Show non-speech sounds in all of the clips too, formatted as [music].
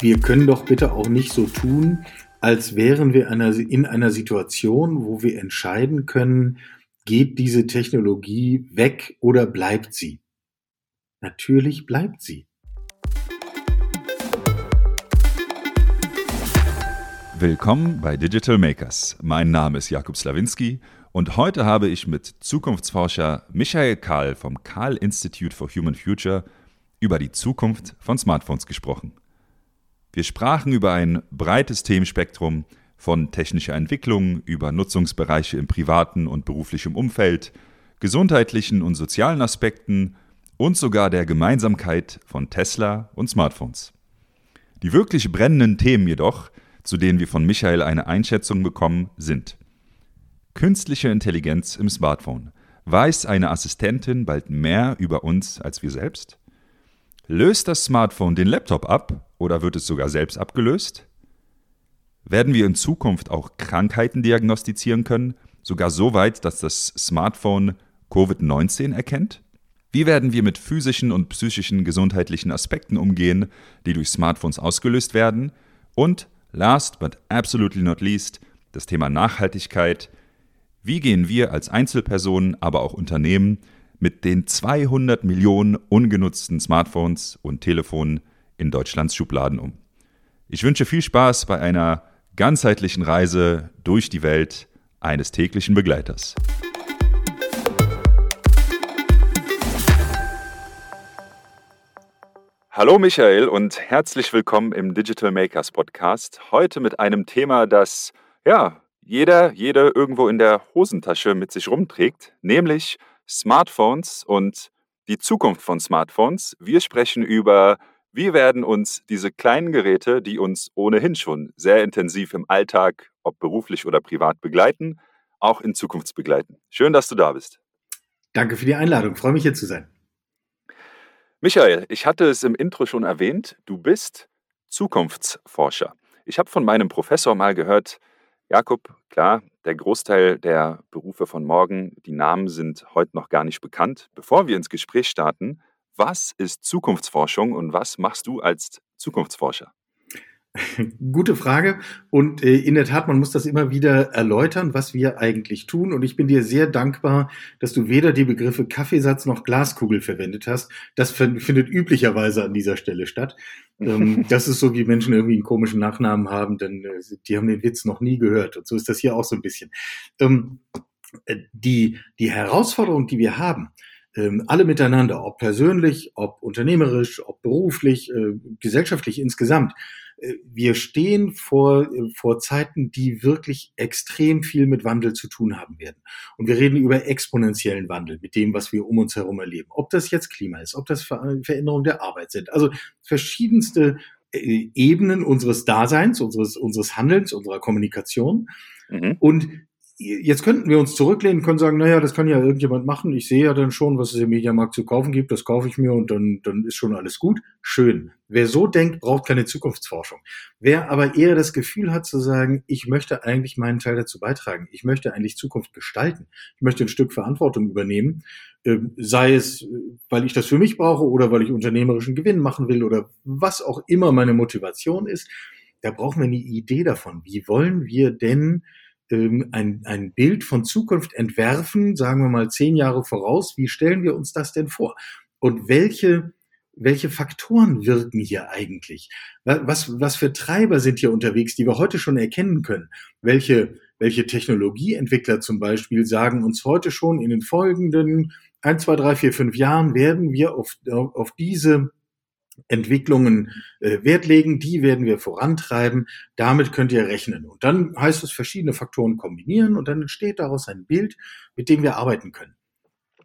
wir können doch bitte auch nicht so tun, als wären wir in einer Situation, wo wir entscheiden können, geht diese Technologie weg oder bleibt sie? Natürlich bleibt sie. Willkommen bei Digital Makers. Mein Name ist Jakub Slawinski und heute habe ich mit Zukunftsforscher Michael Kahl vom Kahl Institute for Human Future über die Zukunft von Smartphones gesprochen. Wir sprachen über ein breites Themenspektrum von technischer Entwicklung über Nutzungsbereiche im privaten und beruflichen Umfeld, gesundheitlichen und sozialen Aspekten und sogar der Gemeinsamkeit von Tesla und Smartphones. Die wirklich brennenden Themen jedoch, zu denen wir von Michael eine Einschätzung bekommen, sind Künstliche Intelligenz im Smartphone. Weiß eine Assistentin bald mehr über uns als wir selbst? Löst das Smartphone den Laptop ab oder wird es sogar selbst abgelöst? Werden wir in Zukunft auch Krankheiten diagnostizieren können, sogar so weit, dass das Smartphone Covid-19 erkennt? Wie werden wir mit physischen und psychischen gesundheitlichen Aspekten umgehen, die durch Smartphones ausgelöst werden? Und last but absolutely not least, das Thema Nachhaltigkeit. Wie gehen wir als Einzelpersonen, aber auch Unternehmen mit den 200 Millionen ungenutzten Smartphones und Telefonen in Deutschlands Schubladen um. Ich wünsche viel Spaß bei einer ganzheitlichen Reise durch die Welt eines täglichen Begleiters. Hallo Michael und herzlich willkommen im Digital Makers Podcast. Heute mit einem Thema, das ja jeder, jede irgendwo in der Hosentasche mit sich rumträgt, nämlich Smartphones und die Zukunft von Smartphones. Wir sprechen über, wie werden uns diese kleinen Geräte, die uns ohnehin schon sehr intensiv im Alltag, ob beruflich oder privat begleiten, auch in Zukunft begleiten. Schön, dass du da bist. Danke für die Einladung. freue mich hier zu sein. Michael, ich hatte es im Intro schon erwähnt, du bist Zukunftsforscher. Ich habe von meinem Professor mal gehört, Jakob, klar, der Großteil der Berufe von morgen, die Namen sind heute noch gar nicht bekannt. Bevor wir ins Gespräch starten, was ist Zukunftsforschung und was machst du als Zukunftsforscher? [laughs] Gute Frage. Und äh, in der Tat, man muss das immer wieder erläutern, was wir eigentlich tun. Und ich bin dir sehr dankbar, dass du weder die Begriffe Kaffeesatz noch Glaskugel verwendet hast. Das findet üblicherweise an dieser Stelle statt. Ähm, [laughs] das ist so, wie Menschen irgendwie einen komischen Nachnamen haben, denn äh, die haben den Witz noch nie gehört. Und so ist das hier auch so ein bisschen. Ähm, äh, die, die Herausforderung, die wir haben, ähm, alle miteinander, ob persönlich, ob unternehmerisch, ob beruflich, äh, gesellschaftlich insgesamt, äh, wir stehen vor, äh, vor Zeiten, die wirklich extrem viel mit Wandel zu tun haben werden. Und wir reden über exponentiellen Wandel mit dem, was wir um uns herum erleben. Ob das jetzt Klima ist, ob das Veränderungen der Arbeit sind. Also verschiedenste äh, Ebenen unseres Daseins, unseres, unseres Handelns, unserer Kommunikation. Mhm. Und jetzt könnten wir uns zurücklehnen, können sagen, naja, das kann ja irgendjemand machen. Ich sehe ja dann schon, was es im Mediamarkt zu kaufen gibt. Das kaufe ich mir und dann, dann ist schon alles gut. Schön. Wer so denkt, braucht keine Zukunftsforschung. Wer aber eher das Gefühl hat zu sagen, ich möchte eigentlich meinen Teil dazu beitragen. Ich möchte eigentlich Zukunft gestalten. Ich möchte ein Stück Verantwortung übernehmen. Ähm, sei es, weil ich das für mich brauche oder weil ich unternehmerischen Gewinn machen will oder was auch immer meine Motivation ist. Da brauchen wir eine Idee davon. Wie wollen wir denn ähm, ein, ein Bild von Zukunft entwerfen, sagen wir mal zehn Jahre voraus, wie stellen wir uns das denn vor? Und welche, welche Faktoren wirken hier eigentlich? Was, was für Treiber sind hier unterwegs, die wir heute schon erkennen können? Welche, welche Technologieentwickler zum Beispiel sagen uns heute schon in den folgenden ein, zwei, drei, vier, fünf Jahren werden wir auf, auf diese Entwicklungen äh, Wert legen, die werden wir vorantreiben, damit könnt ihr rechnen. Und dann heißt es verschiedene Faktoren kombinieren und dann entsteht daraus ein Bild, mit dem wir arbeiten können.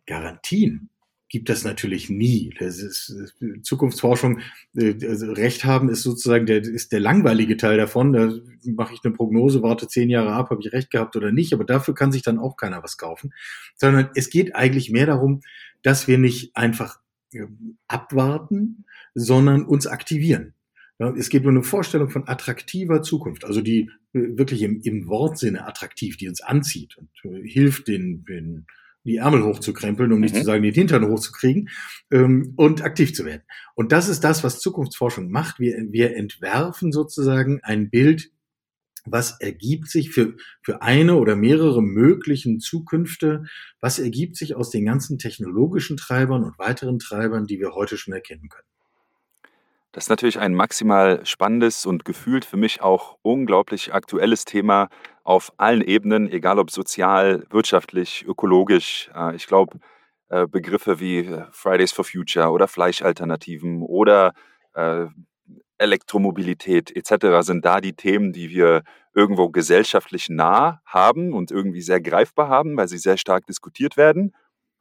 Garantien gibt das natürlich nie. Das ist Zukunftsforschung, äh, also Recht haben ist sozusagen der, ist der langweilige Teil davon. Da mache ich eine Prognose, warte zehn Jahre ab, habe ich recht gehabt oder nicht, aber dafür kann sich dann auch keiner was kaufen. Sondern es geht eigentlich mehr darum, dass wir nicht einfach äh, abwarten, sondern uns aktivieren. Es geht um eine Vorstellung von attraktiver Zukunft, also die äh, wirklich im, im Wortsinne attraktiv, die uns anzieht und äh, hilft, den, den die Ärmel hochzukrempeln, um nicht mhm. zu sagen, den Hintern hochzukriegen ähm, und aktiv zu werden. Und das ist das, was Zukunftsforschung macht. Wir, wir entwerfen sozusagen ein Bild, was ergibt sich für, für eine oder mehrere möglichen Zukünfte, was ergibt sich aus den ganzen technologischen Treibern und weiteren Treibern, die wir heute schon erkennen können. Das ist natürlich ein maximal spannendes und gefühlt für mich auch unglaublich aktuelles Thema auf allen Ebenen, egal ob sozial, wirtschaftlich, ökologisch. Äh, ich glaube, äh, Begriffe wie äh, Fridays for Future oder Fleischalternativen oder Elektromobilität etc. sind da die Themen, die wir irgendwo gesellschaftlich nah haben und irgendwie sehr greifbar haben, weil sie sehr stark diskutiert werden.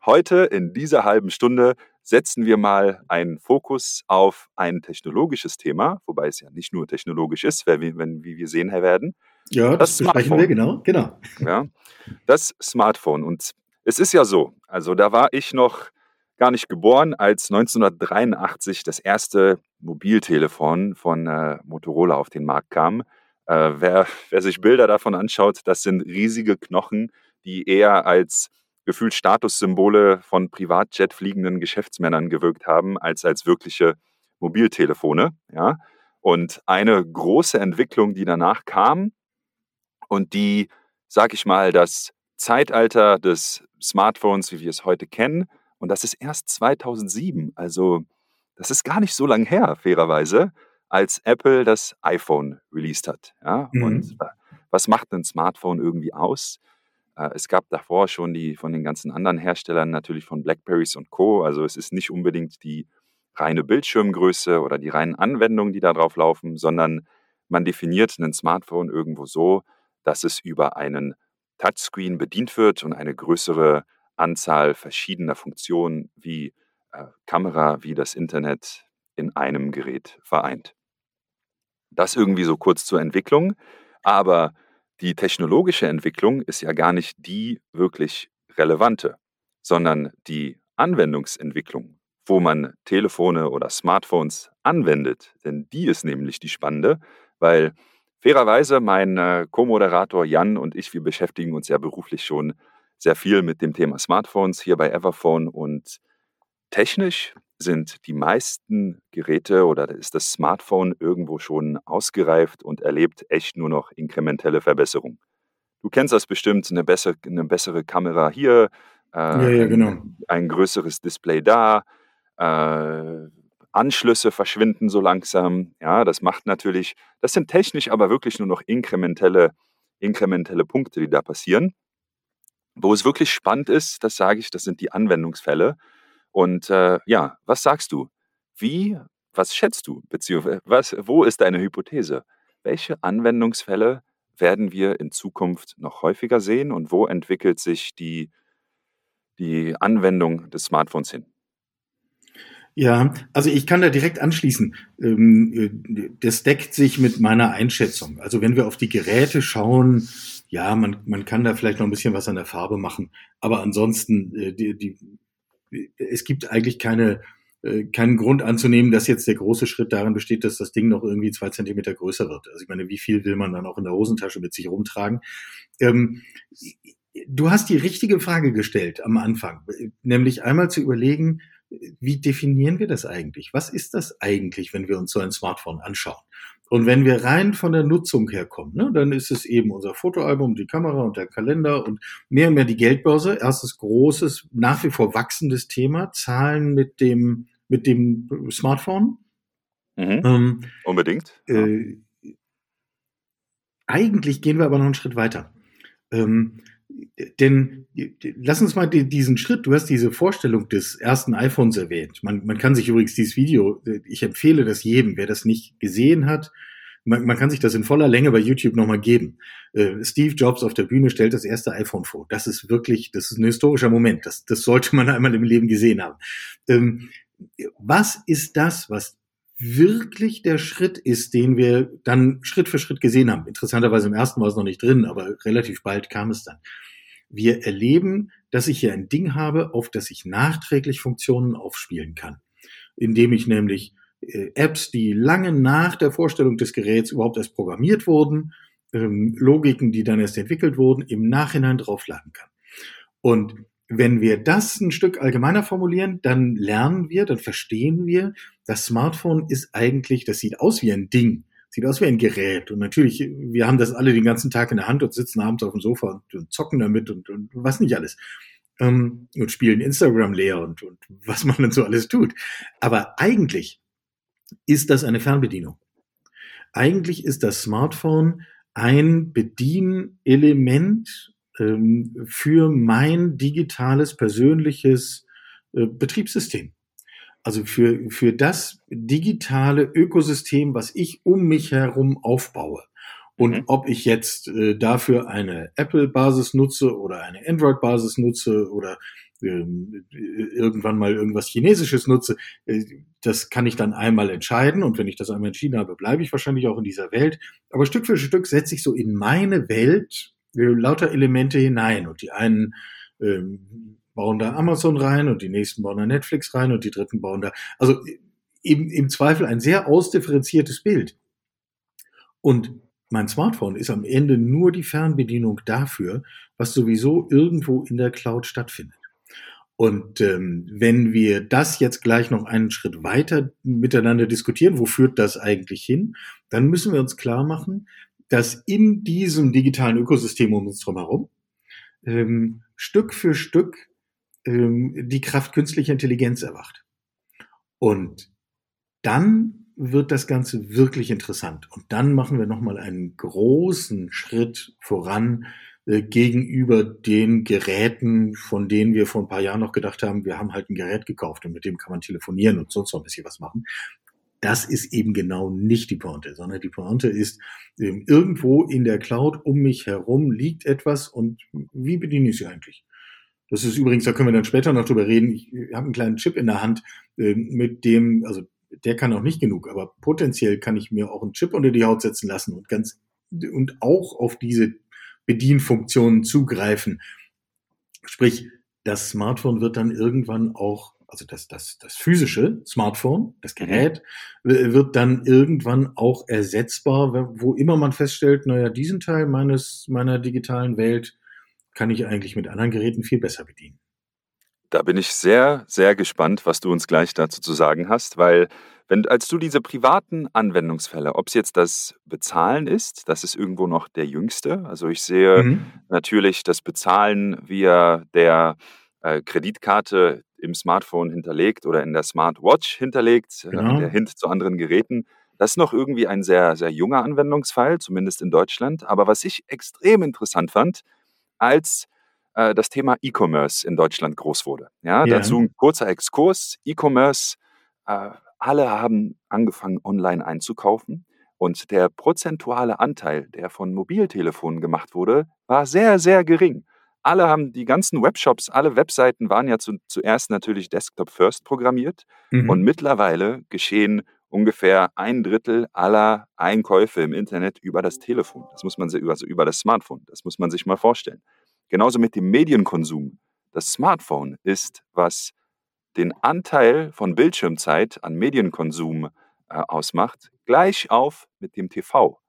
Heute in dieser halben Stunde setzen wir mal einen Fokus auf ein technologisches Thema, wobei es ja nicht nur technologisch ist, wenn, wenn wie wir sehen werden. Ja, das, das besprechen wir, genau, genau. Ja, das Smartphone. Und es ist ja so, also da war ich noch gar nicht geboren, als 1983 das erste Mobiltelefon von äh, Motorola auf den Markt kam. Äh, wer, wer sich Bilder davon anschaut, das sind riesige Knochen, die eher als gefühlt Statussymbole von Privatjet fliegenden Geschäftsmännern gewirkt haben, als als wirkliche Mobiltelefone. Ja? Und eine große Entwicklung, die danach kam und die, sag ich mal, das Zeitalter des Smartphones, wie wir es heute kennen, und das ist erst 2007, also das ist gar nicht so lange her, fairerweise, als Apple das iPhone released hat. Ja? Mhm. Und was macht ein Smartphone irgendwie aus? Äh, es gab davor schon die von den ganzen anderen Herstellern, natürlich von Blackberries und Co. Also es ist nicht unbedingt die reine Bildschirmgröße oder die reinen Anwendungen, die da drauf laufen, sondern man definiert ein Smartphone irgendwo so, dass es über einen Touchscreen bedient wird und eine größere Anzahl verschiedener Funktionen wie äh, Kamera, wie das Internet in einem Gerät vereint. Das irgendwie so kurz zur Entwicklung, aber die technologische Entwicklung ist ja gar nicht die wirklich relevante, sondern die Anwendungsentwicklung, wo man Telefone oder Smartphones anwendet. Denn die ist nämlich die spannende, weil fairerweise mein äh, Co-Moderator Jan und ich, wir beschäftigen uns ja beruflich schon sehr viel mit dem Thema Smartphones hier bei Everphone und technisch sind die meisten Geräte oder ist das Smartphone irgendwo schon ausgereift und erlebt echt nur noch inkrementelle Verbesserung. Du kennst das bestimmt, eine bessere, eine bessere Kamera hier, äh, ja, ja, genau. ein, größeres Display da, äh, Anschlüsse verschwinden so langsam. Ja, das macht natürlich, das sind technisch aber wirklich nur noch inkrementelle, inkrementelle Punkte, die da passieren. Wo es wirklich spannend ist, das sage ich, das sind die Anwendungsfälle. Und äh, ja, was sagst du? Wie, was schätzt du? Beziehungsweise, [laughs] was, wo ist deine Hypothese? Welche Anwendungsfälle werden wir in Zukunft noch häufiger sehen und wo entwickelt sich die, die Anwendung des Smartphones hin? Ja, also ich kann da direkt anschließen. Ähm, äh, das deckt sich mit meiner Einschätzung. Also wenn wir auf die Geräte schauen, ja, man, man kann da vielleicht noch ein bisschen was an der Farbe machen. Aber ansonsten, äh, die, die, es gibt eigentlich keine, äh, keinen Grund anzunehmen, dass jetzt der große Schritt darin besteht, dass das Ding noch irgendwie zwei Zentimeter größer wird. Also ich meine, wie viel will man dann auch in der Hosentasche mit sich rumtragen? Ähm, du hast die richtige Frage gestellt am Anfang, nämlich einmal zu überlegen, wie definieren wir das eigentlich? Was ist das eigentlich, wenn wir uns so ein Smartphone anschauen? Und wenn wir rein von der Nutzung herkommen, ne, dann ist es eben unser Fotoalbum, die Kamera und der Kalender und mehr und mehr die Geldbörse. Erstes großes, nach wie vor wachsendes Thema, Zahlen mit dem, mit dem Smartphone. Mhm. Ähm, Unbedingt. Äh, eigentlich gehen wir aber noch einen Schritt weiter. Ähm, denn lass uns mal diesen Schritt, du hast diese Vorstellung des ersten iPhones erwähnt. Man, man kann sich übrigens dieses Video, ich empfehle das jedem, wer das nicht gesehen hat, man, man kann sich das in voller Länge bei YouTube nochmal geben. Äh, Steve Jobs auf der Bühne stellt das erste iPhone vor. Das ist wirklich, das ist ein historischer Moment. Das, das sollte man einmal im Leben gesehen haben. Ähm, was ist das, was wirklich der Schritt ist, den wir dann Schritt für Schritt gesehen haben. Interessanterweise im ersten war es noch nicht drin, aber relativ bald kam es dann. Wir erleben, dass ich hier ein Ding habe, auf das ich nachträglich Funktionen aufspielen kann, indem ich nämlich äh, Apps, die lange nach der Vorstellung des Geräts überhaupt erst programmiert wurden, ähm, Logiken, die dann erst entwickelt wurden, im Nachhinein draufladen kann. Und wenn wir das ein Stück allgemeiner formulieren, dann lernen wir, dann verstehen wir, das Smartphone ist eigentlich, das sieht aus wie ein Ding, sieht aus wie ein Gerät. Und natürlich, wir haben das alle den ganzen Tag in der Hand und sitzen abends auf dem Sofa und, zocken damit und, und was nicht alles. Ähm, und spielen Instagram leer und, und was man dann so alles tut. Aber eigentlich ist das eine Fernbedienung. Eigentlich ist das Smartphone ein Bedienelement ähm, für mein digitales, persönliches äh, Betriebssystem. Also für, für das digitale Ökosystem, was ich um mich herum aufbaue. Und mhm. ob ich jetzt äh, dafür eine Apple-Basis nutze oder eine Android-Basis nutze oder ähm, irgendwann mal irgendwas Chinesisches nutze, äh, das kann ich dann einmal entscheiden. Und wenn ich das einmal entschieden habe, bleibe ich wahrscheinlich auch in dieser Welt. Aber Stück für Stück setze ich so in meine Welt lauter Elemente hinein. Und die einen ähm, bauen da Amazon rein und die nächsten bauen da Netflix rein und die dritten bauen da. Also im, im Zweifel ein sehr ausdifferenziertes Bild. Und mein Smartphone ist am Ende nur die Fernbedienung dafür, was sowieso irgendwo in der Cloud stattfindet. Und ähm, wenn wir das jetzt gleich noch einen Schritt weiter miteinander diskutieren, wo führt das eigentlich hin, dann müssen wir uns klar machen, dass in diesem digitalen Ökosystem um uns herum ähm, Stück für Stück ähm, die Kraft künstlicher Intelligenz erwacht. Und dann wird das Ganze wirklich interessant. Und dann machen wir nochmal einen großen Schritt voran äh, gegenüber den Geräten, von denen wir vor ein paar Jahren noch gedacht haben, wir haben halt ein Gerät gekauft und mit dem kann man telefonieren und sonst noch ein bisschen was machen. Das ist eben genau nicht die Pointe, sondern die Pointe ist, ähm, irgendwo in der Cloud um mich herum liegt etwas und wie bediene ich sie eigentlich? Das ist übrigens, da können wir dann später noch drüber reden. Ich habe einen kleinen Chip in der Hand, äh, mit dem, also der kann auch nicht genug, aber potenziell kann ich mir auch einen Chip unter die Haut setzen lassen und ganz und auch auf diese Bedienfunktionen zugreifen. Sprich, das Smartphone wird dann irgendwann auch, also das, das, das physische Smartphone, das Gerät, wird dann irgendwann auch ersetzbar, wo immer man feststellt, naja, diesen Teil meines, meiner digitalen Welt kann ich eigentlich mit anderen Geräten viel besser bedienen. Da bin ich sehr, sehr gespannt, was du uns gleich dazu zu sagen hast, weil wenn, als du diese privaten Anwendungsfälle, ob es jetzt das Bezahlen ist, das ist irgendwo noch der jüngste. Also ich sehe mhm. natürlich das Bezahlen via der äh, Kreditkarte im Smartphone hinterlegt oder in der Smartwatch hinterlegt, äh, genau. der Hint zu anderen Geräten. Das ist noch irgendwie ein sehr, sehr junger Anwendungsfall, zumindest in Deutschland. Aber was ich extrem interessant fand, als äh, das Thema E-Commerce in Deutschland groß wurde. Ja, yeah. dazu ein kurzer Exkurs. E-Commerce, äh, alle haben angefangen, online einzukaufen. Und der prozentuale Anteil, der von Mobiltelefonen gemacht wurde, war sehr, sehr gering. Alle haben die ganzen Webshops, alle Webseiten waren ja zu, zuerst natürlich Desktop First programmiert. Mhm. Und mittlerweile geschehen ungefähr ein Drittel aller Einkäufe im Internet über das Telefon. Das muss man sich, also über das Smartphone. Das muss man sich mal vorstellen. Genauso mit dem Medienkonsum. Das Smartphone ist, was den Anteil von Bildschirmzeit an Medienkonsum äh, ausmacht, gleich auf mit dem TV.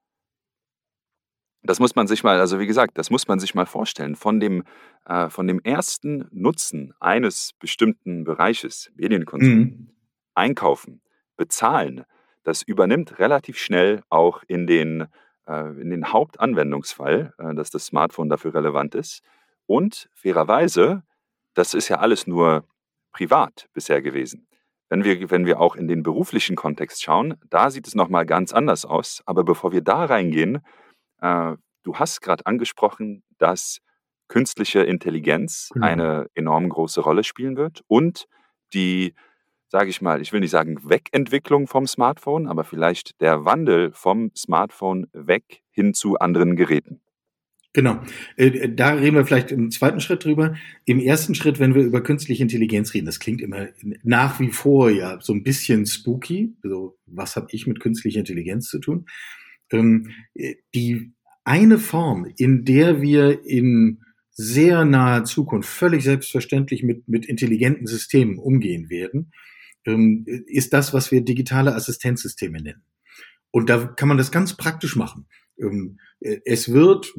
Das muss man sich mal, also wie gesagt, das muss man sich mal vorstellen. Von dem, äh, von dem ersten Nutzen eines bestimmten Bereiches, Medienkonsum, mhm. Einkaufen, bezahlen, das übernimmt relativ schnell auch in den, äh, in den Hauptanwendungsfall, äh, dass das Smartphone dafür relevant ist. Und fairerweise, das ist ja alles nur privat bisher gewesen. Wenn wir, wenn wir auch in den beruflichen Kontext schauen, da sieht es nochmal ganz anders aus. Aber bevor wir da reingehen, du hast gerade angesprochen, dass künstliche Intelligenz mhm. eine enorm große Rolle spielen wird und die sage ich mal, ich will nicht sagen Wegentwicklung vom Smartphone, aber vielleicht der Wandel vom Smartphone weg hin zu anderen Geräten. Genau. Äh, da reden wir vielleicht im zweiten Schritt drüber. Im ersten Schritt, wenn wir über künstliche Intelligenz reden, das klingt immer nach wie vor ja so ein bisschen spooky. So, was habe ich mit künstlicher Intelligenz zu tun? Ähm, die eine Form, in der wir in sehr naher Zukunft völlig selbstverständlich mit, mit intelligenten Systemen umgehen werden, ähm, ist das, was wir digitale Assistenzsysteme nennen. Und da kann man das ganz praktisch machen. Ähm, es wird,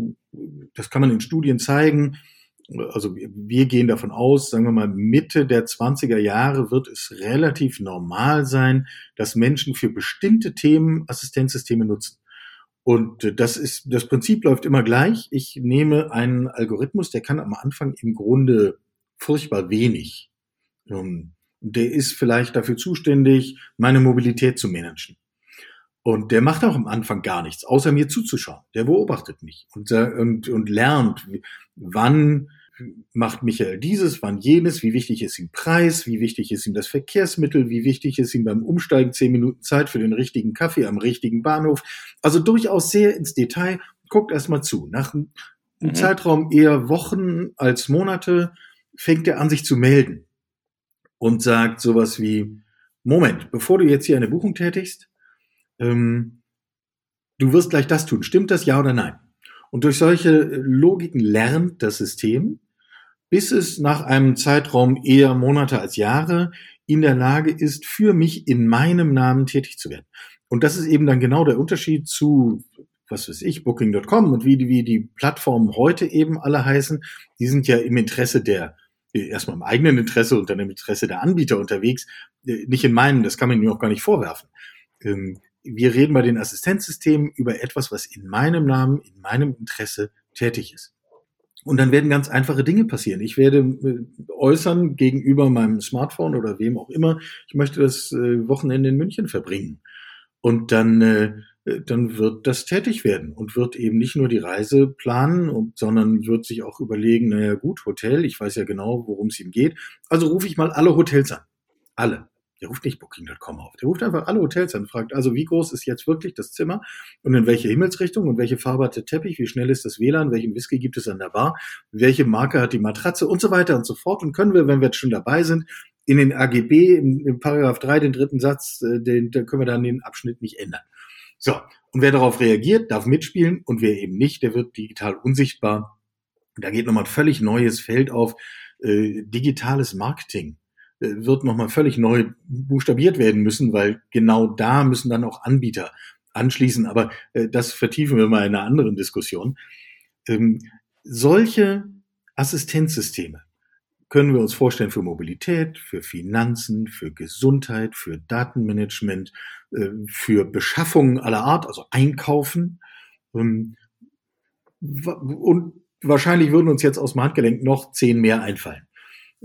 das kann man in Studien zeigen, also wir gehen davon aus, sagen wir mal, Mitte der 20er Jahre wird es relativ normal sein, dass Menschen für bestimmte Themen Assistenzsysteme nutzen. Und das ist, das Prinzip läuft immer gleich. Ich nehme einen Algorithmus, der kann am Anfang im Grunde furchtbar wenig. Ähm, der ist vielleicht dafür zuständig, meine Mobilität zu managen. Und der macht auch am Anfang gar nichts, außer mir zuzuschauen. Der beobachtet mich und, und, und lernt, wann macht Michael dieses, wann jenes, wie wichtig ist ihm Preis, wie wichtig ist ihm das Verkehrsmittel, wie wichtig ist ihm beim Umsteigen zehn Minuten Zeit für den richtigen Kaffee am richtigen Bahnhof. Also durchaus sehr ins Detail. Guckt erstmal zu. Nach einem mhm. Zeitraum eher Wochen als Monate fängt er an, sich zu melden und sagt sowas wie, Moment, bevor du jetzt hier eine Buchung tätigst, ähm, du wirst gleich das tun. Stimmt das ja oder nein? Und durch solche Logiken lernt das System, bis es nach einem Zeitraum eher Monate als Jahre in der Lage ist, für mich in meinem Namen tätig zu werden. Und das ist eben dann genau der Unterschied zu, was weiß ich, Booking.com und wie die, wie die Plattformen heute eben alle heißen. Die sind ja im Interesse der, erstmal im eigenen Interesse und dann im Interesse der Anbieter unterwegs, nicht in meinen, das kann man mir auch gar nicht vorwerfen. Ähm, wir reden bei den Assistenzsystemen über etwas, was in meinem Namen, in meinem Interesse tätig ist. Und dann werden ganz einfache Dinge passieren. Ich werde äh, äußern gegenüber meinem Smartphone oder wem auch immer, ich möchte das äh, Wochenende in München verbringen. Und dann, äh, dann wird das tätig werden und wird eben nicht nur die Reise planen, sondern wird sich auch überlegen, naja gut, Hotel, ich weiß ja genau, worum es ihm geht. Also rufe ich mal alle Hotels an. Alle. Der ruft nicht Booking.com auf. Der ruft einfach alle Hotels an und fragt, also wie groß ist jetzt wirklich das Zimmer und in welche Himmelsrichtung und welche Farbe hat der Teppich, wie schnell ist das WLAN, welchen Whisky gibt es an der Bar, welche Marke hat die Matratze und so weiter und so fort. Und können wir, wenn wir jetzt schon dabei sind, in den AGB, im, im Paragraph 3, den dritten Satz, äh, den, da können wir dann den Abschnitt nicht ändern. So, und wer darauf reagiert, darf mitspielen und wer eben nicht, der wird digital unsichtbar. Da geht nochmal ein völlig neues Feld auf, äh, digitales Marketing. Äh, wird nochmal völlig neu buchstabiert werden müssen, weil genau da müssen dann auch Anbieter anschließen. Aber äh, das vertiefen wir mal in einer anderen Diskussion. Ähm, solche Assistenzsysteme können wir uns vorstellen für Mobilität, für Finanzen, für Gesundheit, für Datenmanagement, äh, für Beschaffungen aller Art, also Einkaufen. Ähm, und wahrscheinlich würden uns jetzt aus dem Handgelenk noch zehn mehr einfallen.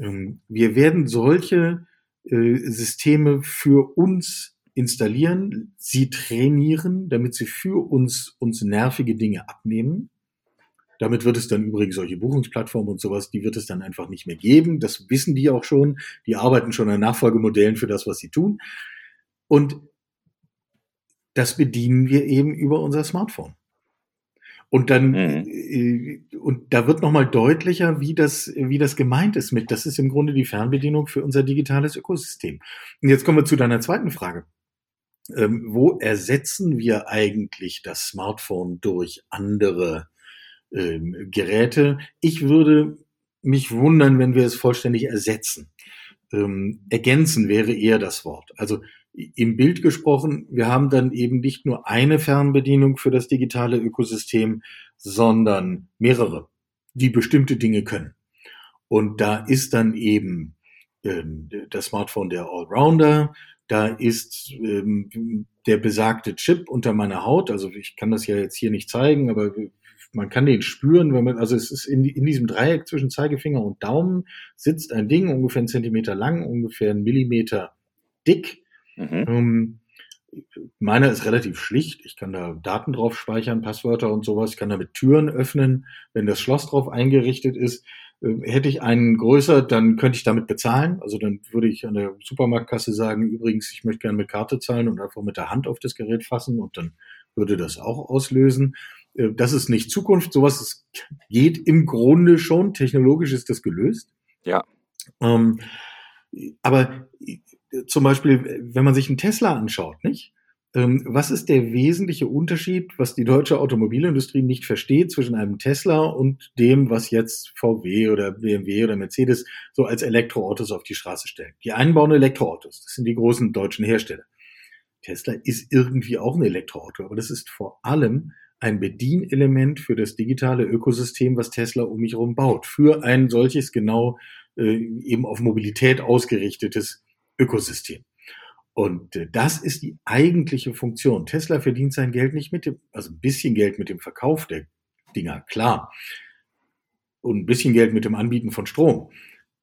Ähm, wir werden solche äh, Systeme für uns installieren, sie trainieren, damit sie für uns uns nervige Dinge abnehmen. Damit wird es dann übrigens solche Buchungsplattformen und sowas, die wird es dann einfach nicht mehr geben. Das wissen die auch schon. Die arbeiten schon an Nachfolgemodellen für das, was sie tun. Und das bedienen wir eben über unser Smartphone. Und dann, mhm. äh, und da wird nochmal deutlicher, wie das, wie das gemeint ist mit, das ist im Grunde die Fernbedienung für unser digitales Ökosystem. Und jetzt kommen wir zu deiner zweiten Frage. Ähm, wo ersetzen wir eigentlich das Smartphone durch andere ähm, Geräte? Ich würde mich wundern, wenn wir es vollständig ersetzen. Ähm, ergänzen wäre eher das Wort. Also im Bild gesprochen, wir haben dann eben nicht nur eine Fernbedienung für das digitale Ökosystem, sondern mehrere, die bestimmte Dinge können. Und da ist dann eben ähm, das Smartphone der Allrounder, da ist ähm, der besagte Chip unter meiner Haut, also ich kann das ja jetzt hier nicht zeigen, aber man kann den spüren, wenn man, also es ist in, in diesem Dreieck zwischen Zeigefinger und Daumen sitzt ein Ding, ungefähr einen Zentimeter lang, ungefähr einen Millimeter dick, Mhm. Ähm, meiner ist relativ schlicht. Ich kann da Daten drauf speichern, Passwörter und sowas. Ich kann damit Türen öffnen. Wenn das Schloss drauf eingerichtet ist, äh, hätte ich einen größer, dann könnte ich damit bezahlen. Also dann würde ich an der Supermarktkasse sagen, übrigens, ich möchte gerne mit Karte zahlen und einfach mit der Hand auf das Gerät fassen und dann würde das auch auslösen. Äh, das ist nicht Zukunft. Sowas geht im Grunde schon. Technologisch ist das gelöst. Ja. Ähm, aber zum Beispiel, wenn man sich einen Tesla anschaut, nicht? Ähm, was ist der wesentliche Unterschied, was die deutsche Automobilindustrie nicht versteht zwischen einem Tesla und dem, was jetzt VW oder BMW oder Mercedes so als Elektroautos auf die Straße stellen? Die einen bauen Elektroautos. Das sind die großen deutschen Hersteller. Tesla ist irgendwie auch ein Elektroauto, aber das ist vor allem ein Bedienelement für das digitale Ökosystem, was Tesla um mich herum baut, für ein solches genau äh, eben auf Mobilität ausgerichtetes Ökosystem. Und äh, das ist die eigentliche Funktion. Tesla verdient sein Geld nicht mit dem, also ein bisschen Geld mit dem Verkauf der Dinger, klar. Und ein bisschen Geld mit dem Anbieten von Strom.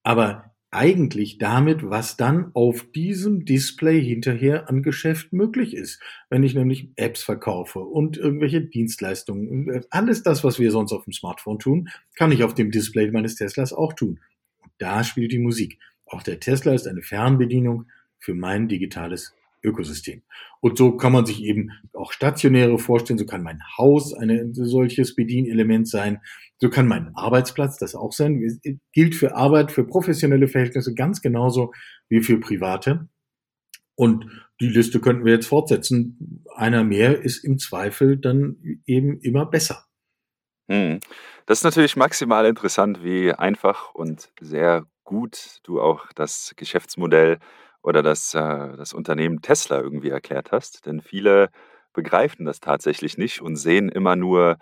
Aber eigentlich damit, was dann auf diesem Display hinterher an Geschäft möglich ist. Wenn ich nämlich Apps verkaufe und irgendwelche Dienstleistungen, alles das, was wir sonst auf dem Smartphone tun, kann ich auf dem Display meines Teslas auch tun. Und da spielt die Musik. Auch der Tesla ist eine Fernbedienung für mein digitales Ökosystem. Und so kann man sich eben auch stationäre vorstellen. So kann mein Haus ein solches Bedienelement sein. So kann mein Arbeitsplatz das auch sein. Es gilt für Arbeit, für professionelle Verhältnisse ganz genauso wie für private. Und die Liste könnten wir jetzt fortsetzen. Einer mehr ist im Zweifel dann eben immer besser. Hm. Das ist natürlich maximal interessant, wie einfach und sehr gut du auch das Geschäftsmodell oder das, äh, das Unternehmen Tesla irgendwie erklärt hast. Denn viele begreifen das tatsächlich nicht und sehen immer nur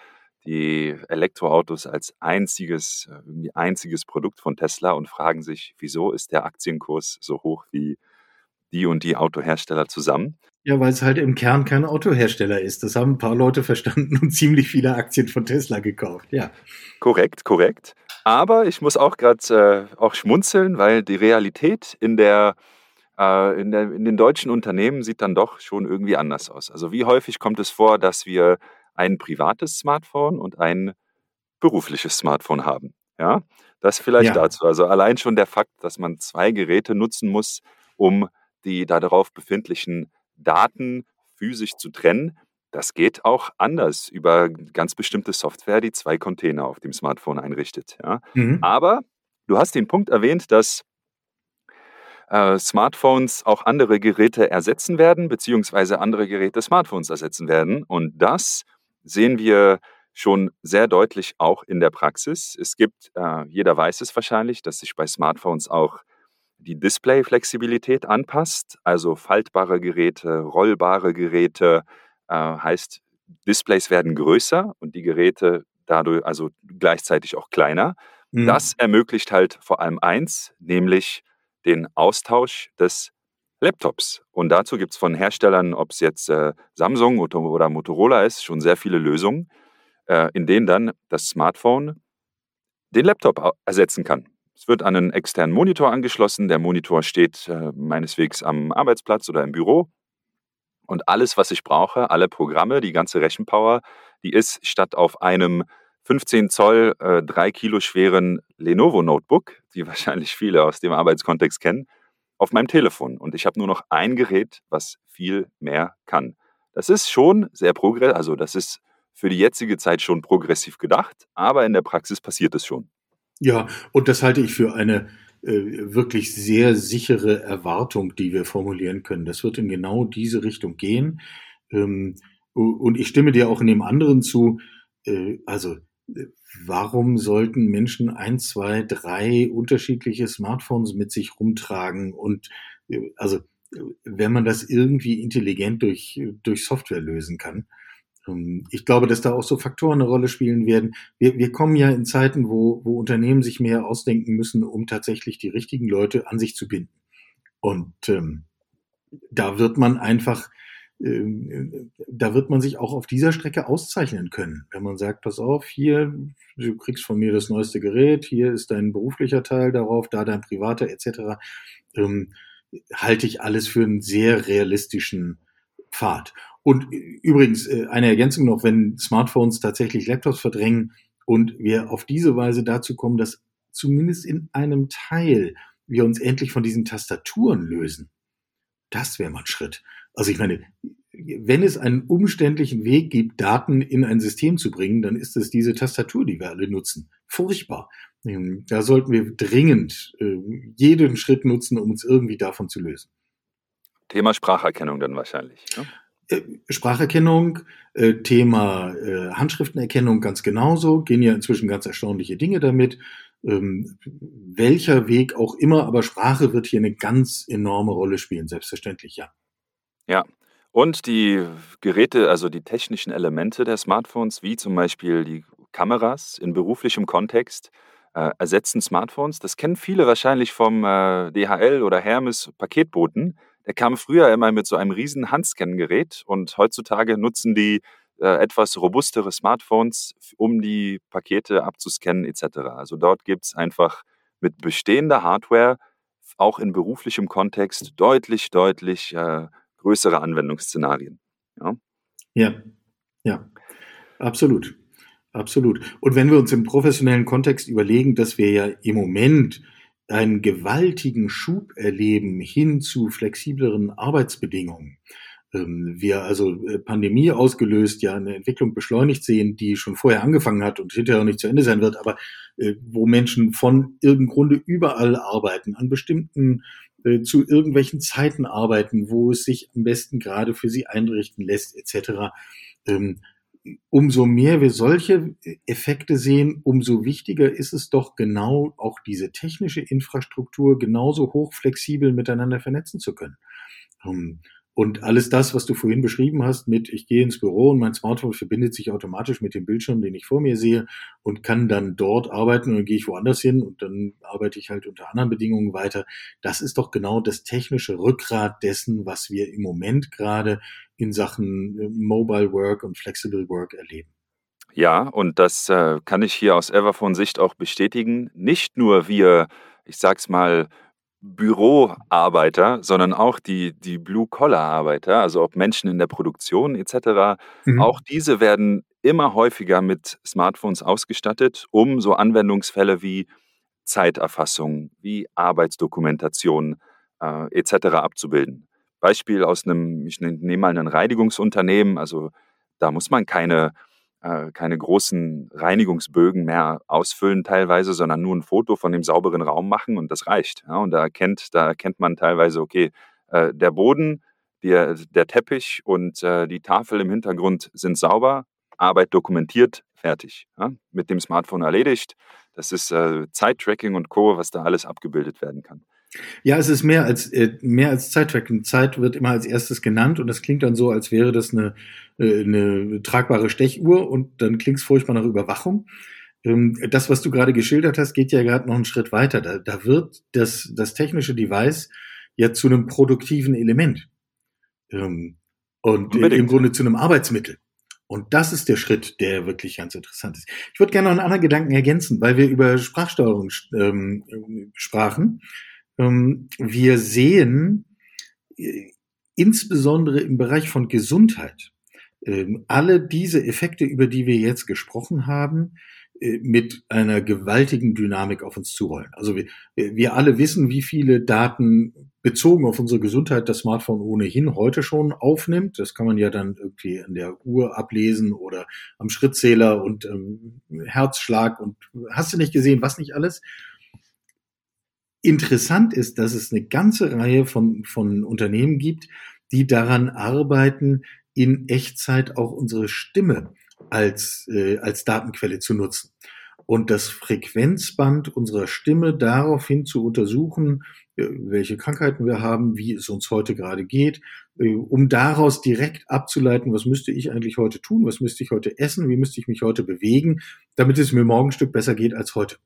die Elektroautos als einziges, äh, irgendwie einziges Produkt von Tesla und fragen sich, wieso ist der Aktienkurs so hoch wie die und die Autohersteller zusammen? Ja, weil es halt im Kern kein Autohersteller ist. Das haben ein paar Leute verstanden und ziemlich viele Aktien von Tesla gekauft, ja. Korrekt, korrekt. Aber ich muss auch gerade äh, auch schmunzeln, weil die Realität in der äh, in, der, in den deutschen Unternehmen sieht dann doch schon irgendwie anders aus. Also wie häufig kommt es vor, dass wir ein privates Smartphone und ein berufliches Smartphone haben? Ja, das vielleicht ja. dazu. Also allein schon der Fakt, dass man zwei Geräte nutzen muss, um die darauf befindlichen Daten physisch zu trennen, das geht auch anders über ganz bestimmte Software, die zwei Container auf dem Smartphone einrichtet. Ja. Mhm. Aber du hast den Punkt erwähnt, dass äh, Smartphones auch andere Geräte ersetzen werden, beziehungsweise andere Geräte Smartphones ersetzen werden. Und das sehen wir schon sehr deutlich auch in der Praxis. Es gibt, äh, jeder weiß es wahrscheinlich, dass sich bei Smartphones auch die Display-Flexibilität anpasst, also faltbare Geräte, rollbare Geräte, heißt, Displays werden größer und die Geräte dadurch also gleichzeitig auch kleiner. Mhm. Das ermöglicht halt vor allem eins, nämlich den Austausch des Laptops. Und dazu gibt es von Herstellern, ob es jetzt äh, Samsung oder Motorola ist, schon sehr viele Lösungen, äh, in denen dann das Smartphone den Laptop ersetzen kann. Es wird an einen externen Monitor angeschlossen. Der Monitor steht äh, meineswegs am Arbeitsplatz oder im Büro. Und alles, was ich brauche, alle Programme, die ganze Rechenpower, die ist statt auf einem 15 Zoll, äh, 3 Kilo schweren Lenovo Notebook, die [laughs] wahrscheinlich viele aus dem Arbeitskontext kennen, auf meinem Telefon. Und ich habe nur noch ein Gerät, was viel mehr kann. Das ist schon sehr progressiv, also das ist für die jetzige Zeit schon progressiv gedacht, aber in der Praxis passiert es schon. Ja, und das halte ich für eine wirklich sehr sichere Erwartung, die wir formulieren können. Das wird in genau diese Richtung gehen. Ähm, und ich stimme dir auch in dem anderen zu. Äh, also warum sollten Menschen ein, zwei, drei unterschiedliche Smartphones mit sich rumtragen und äh, also wenn man das irgendwie intelligent durch, durch Software lösen kann. Ähm, ich glaube, dass da auch so Faktoren eine Rolle spielen werden. Wir, wir kommen ja in Zeiten, wo, wo Unternehmen sich mehr ausdenken müssen, um tatsächlich die richtigen Leute an sich zu binden. Und ähm, da wird man einfach ähm, da wird man sich auch auf dieser Strecke auszeichnen können. Wenn man sagt, pass auf, hier, du kriegst von mir das neueste Gerät, hier ist dein beruflicher Teil darauf, da dein privater etc., ähm, halte ich alles für einen sehr realistischen Pfad. Und übrigens, äh, eine Ergänzung noch, wenn Smartphones tatsächlich Laptops verdrängen und wir auf diese Weise dazu kommen, dass zumindest in einem Teil wir uns endlich von diesen Tastaturen lösen, das wäre mal ein Schritt. Also ich meine, wenn es einen umständlichen Weg gibt, Daten in ein System zu bringen, dann ist es diese Tastatur, die wir alle nutzen. Furchtbar. Ähm, da sollten wir dringend äh, jeden Schritt nutzen, um uns irgendwie davon zu lösen. Thema Spracherkennung dann wahrscheinlich. Ne? Spracherkennung, äh, Thema Handschriftenerkennung ganz genauso, gehen ja inzwischen ganz erstaunliche Dinge damit. Ähm, welcher Weg auch immer, aber Sprache wird hier eine ganz enorme Rolle spielen, selbstverständlich, ja. Ja, Und die Geräte, also die technischen Elemente der Smartphones, wie zum Beispiel die Kameras in beruflichem Kontext, äh, ersetzen Smartphones. Das kennen viele wahrscheinlich vom äh, DHL oder Hermes Paketboten. Der kam früher immer mit so einem riesen Handscan-Gerät und heutzutage nutzen die äh, etwas robustere Smartphones, um die Pakete abzuscannen etc. Also dort gibt es einfach mit bestehender Hardware auch in beruflichem Kontext deutlich, deutlich äh, größere Anwendungsszenarien. Ja, ja, ja absolut. Absolut. Und wenn wir uns im professionellen Kontext überlegen, dass wir ja im Moment einen gewaltigen Schub erleben hin zu flexibleren Arbeitsbedingungen, ähm, wir also äh, Pandemie ausgelöst ja eine Entwicklung beschleunigt sehen, die schon vorher angefangen hat und hinterher nicht zu Ende sein wird, aber äh, wo Menschen von irgendeinem Grunde überall arbeiten, an bestimmten äh, zu irgendwelchen Zeiten arbeiten, wo es sich am besten gerade für sie einrichten lässt, etc. Ähm, umso mehr wir solche Effekte sehen, umso wichtiger ist es doch genau auch diese technische Infrastruktur genauso hochflexibel miteinander vernetzen zu können. Und alles das, was du vorhin beschrieben hast, mit ich gehe ins Büro und mein Smartphone verbindet sich automatisch mit dem Bildschirm, den ich vor mir sehe und kann dann dort arbeiten und dann gehe ich woanders hin und dann arbeite ich halt unter anderen Bedingungen weiter. Das ist doch genau das technische Rückgrat dessen, was wir im Moment gerade in Sachen äh, Mobile Work und Flexible Work erleben. Ja, und das äh, kann ich hier aus Everphone-Sicht auch bestätigen. Nicht nur wir, ich sag's mal, Büroarbeiter, sondern auch die, die Blue-Collar-Arbeiter, also ob Menschen in der Produktion etc. Mhm. Auch diese werden immer häufiger mit Smartphones ausgestattet, um so Anwendungsfälle wie Zeiterfassung, wie Arbeitsdokumentation äh, etc. abzubilden. Beispiel aus einem, ich nehme mal ein Reinigungsunternehmen, also da muss man keine äh, keine großen Reinigungsbögen mehr ausfüllen teilweise, sondern nur ein Foto von dem sauberen Raum machen und das reicht. Ja, und da erkennt, da erkennt man teilweise, okay, äh, der Boden, der, der Teppich und äh, die Tafel im Hintergrund sind sauber, Arbeit dokumentiert, fertig. Ja, mit dem Smartphone erledigt. Das ist äh, Zeittracking und Co., was da alles abgebildet werden kann. Ja, es ist mehr als äh, mehr als Zeittracking. Zeit wird immer als erstes genannt und das klingt dann so, als wäre das eine, äh, eine tragbare Stechuhr und dann klingt es furchtbar nach Überwachung. Ähm, das, was du gerade geschildert hast, geht ja gerade noch einen Schritt weiter. Da, da wird das, das technische Device ja zu einem produktiven Element ähm, und äh, im Grunde zu einem Arbeitsmittel. Und das ist der Schritt, der wirklich ganz interessant ist. Ich würde gerne noch einen anderen Gedanken ergänzen, weil wir über Sprachsteuerung ähm, sprachen. Ähm, wir sehen äh, insbesondere im Bereich von Gesundheit ähm, alle diese Effekte, über die wir jetzt gesprochen haben, äh, mit einer gewaltigen Dynamik auf uns zurollen. Also wir, wir alle wissen, wie viele Daten bezogen auf unsere Gesundheit das Smartphone ohnehin heute schon aufnimmt. Das kann man ja dann irgendwie an der Uhr ablesen oder am Schrittzähler und ähm, Herzschlag und hast du nicht gesehen, was nicht alles. Interessant ist, dass es eine ganze Reihe von, von Unternehmen gibt, die daran arbeiten, in Echtzeit auch unsere Stimme als, äh, als Datenquelle zu nutzen. Und das Frequenzband unserer Stimme daraufhin zu untersuchen, äh, welche Krankheiten wir haben, wie es uns heute gerade geht, äh, um daraus direkt abzuleiten, was müsste ich eigentlich heute tun, was müsste ich heute essen, wie müsste ich mich heute bewegen, damit es mir morgen ein Stück besser geht als heute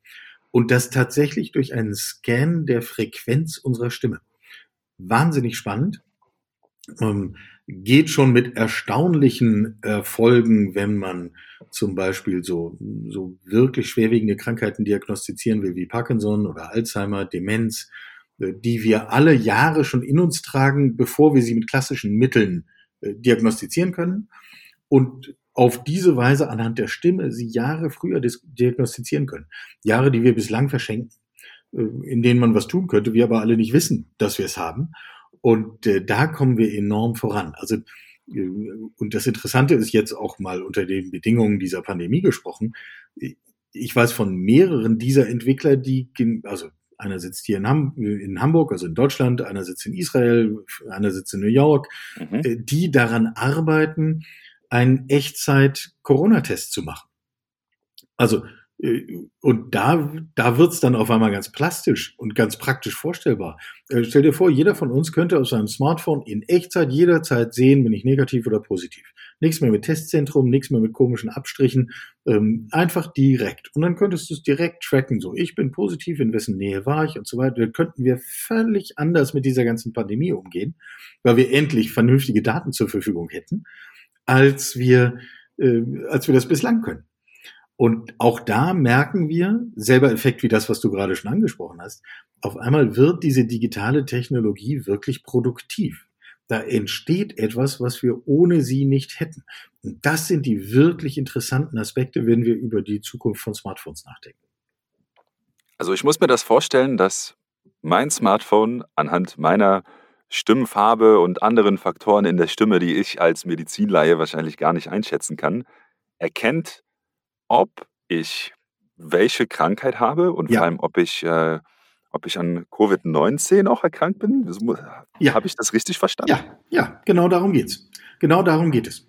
und das tatsächlich durch einen Scan der Frequenz unserer Stimme. Wahnsinnig spannend. Ähm, geht schon mit erstaunlichen Erfolgen, wenn man zum Beispiel so, so wirklich schwerwiegende Krankheiten diagnostizieren will, wie Parkinson oder Alzheimer, Demenz, äh, die wir alle Jahre schon in uns tragen, bevor wir sie mit klassischen Mitteln äh, diagnostizieren können. Und auf diese Weise anhand der Stimme sie Jahre früher diagnostizieren können. Jahre, die wir bislang verschenken, äh, in denen man was tun könnte, wir aber alle nicht wissen, dass wir es haben. Und äh, da kommen wir enorm voran. Also äh, und das Interessante ist jetzt auch mal unter den Bedingungen dieser Pandemie gesprochen. Ich weiß von mehreren dieser Entwickler, die, also einer sitzt hier in, Ham in, Hamburg, also in Deutschland, einer sitzt in Israel, einer sitzt in New York, mhm. die daran arbeiten, einen Echtzeit-Corona-Test zu machen. Also äh, und da, da wird's dann auf einmal ganz plastisch und ganz praktisch vorstellbar. Äh, stell dir vor, jeder von uns könnte auf seinem Smartphone in Echtzeit jederzeit sehen, bin ich negativ oder positiv. Nichts mehr mit Testzentrum, nichts mehr mit komischen Abstrichen, ähm, einfach direkt. Und dann könntest du es direkt tracken, so ich bin positiv, in wessen Nähe war ich und so weiter. Dann könnten wir völlig anders mit dieser ganzen Pandemie umgehen, weil wir endlich vernünftige Daten zur Verfügung hätten, als wir, äh, als wir das bislang können. Und auch da merken wir, selber Effekt wie das, was du gerade schon angesprochen hast, auf einmal wird diese digitale Technologie wirklich produktiv. Da entsteht etwas, was wir ohne sie nicht hätten. Und das sind die wirklich interessanten Aspekte, wenn wir über die Zukunft von Smartphones nachdenken. Also ich muss mir das vorstellen, dass mein Smartphone anhand meiner Stimmfarbe und anderen Faktoren in der Stimme, die ich als Medizinleihe wahrscheinlich gar nicht einschätzen kann, erkennt, ob ich welche Krankheit habe und ja. vor allem, ob ich, äh, ob ich an Covid-19 auch erkrankt bin. ja. Habe ich das richtig verstanden? Ja, ja, genau darum geht's. Genau darum geht es.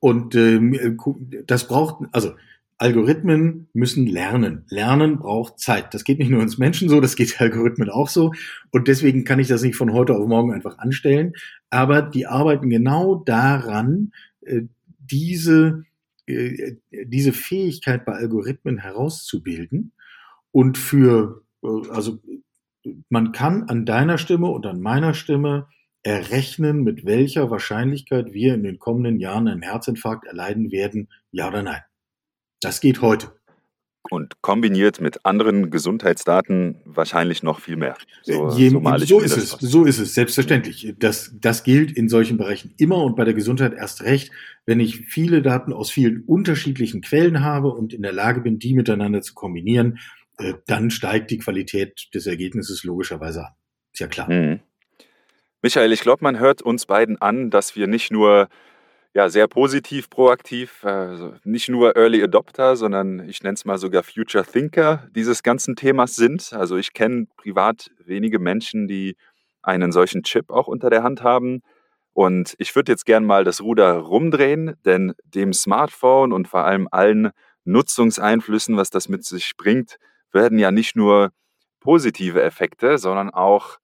Und ähm, das braucht, also Algorithmen müssen lernen. Lernen braucht Zeit. Das geht nicht nur uns Menschen so, das geht [laughs] Algorithmen auch so. Und deswegen kann ich das nicht von heute auf morgen einfach anstellen. Aber die arbeiten genau daran, äh, diese äh, diese Fähigkeit bei Algorithmen herauszubilden und für, äh, also man kann an deiner Stimme und an meiner Stimme errechnen, mit welcher Wahrscheinlichkeit wir in den kommenden Jahren einen Herzinfarkt erleiden werden, ja oder nein. Das geht heute. Und kombiniert mit anderen Gesundheitsdaten wahrscheinlich noch viel mehr. So, Je, so, so ist es, so ist es, selbstverständlich. Das, das gilt in solchen Bereichen immer und bei der Gesundheit erst recht, wenn ich viele Daten aus vielen unterschiedlichen Quellen habe und in der Lage bin, die miteinander zu kombinieren, äh, dann steigt die Qualität des Ergebnisses logischerweise an. Ist ja klar. Mhm. Michael, ich glaube, man hört uns beiden an, dass wir nicht nur ja, sehr positiv, proaktiv, also nicht nur Early Adopter, sondern ich nenne es mal sogar Future Thinker dieses ganzen Themas sind. Also ich kenne privat wenige Menschen, die einen solchen Chip auch unter der Hand haben. Und ich würde jetzt gern mal das Ruder rumdrehen, denn dem Smartphone und vor allem allen Nutzungseinflüssen, was das mit sich bringt, werden ja nicht nur positive Effekte, sondern auch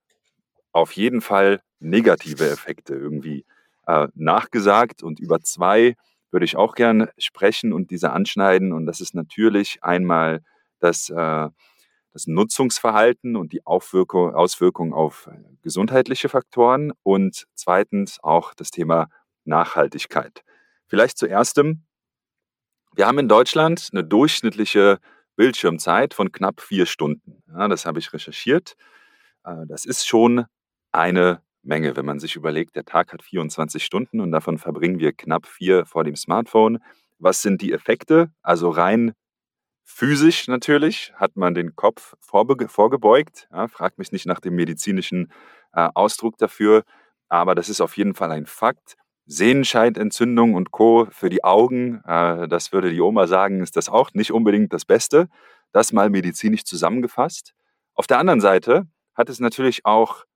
auf jeden Fall negative Effekte irgendwie äh, nachgesagt. Und über zwei würde ich auch gern sprechen und diese anschneiden. Und das ist natürlich einmal das, äh, das Nutzungsverhalten und die Aufwirkung, Auswirkung auf gesundheitliche Faktoren. Und zweitens auch das Thema Nachhaltigkeit. Vielleicht zuerst, wir haben in Deutschland eine durchschnittliche Bildschirmzeit von knapp vier Stunden. Ja, das habe ich recherchiert. Äh, das ist schon eine Menge, wenn man sich überlegt, der Tag hat 24 Stunden und davon verbringen wir knapp vier vor dem Smartphone. Was sind die Effekte? Also rein physisch natürlich hat man den Kopf vorgebeugt. Ja, fragt mich nicht nach dem medizinischen äh, Ausdruck dafür, aber das ist auf jeden Fall ein Fakt. Sehenscheidentzündung und Co. für die Augen, äh, das würde die Oma sagen, ist das auch nicht unbedingt das Beste. Das mal medizinisch zusammengefasst. Auf der anderen Seite hat es natürlich auch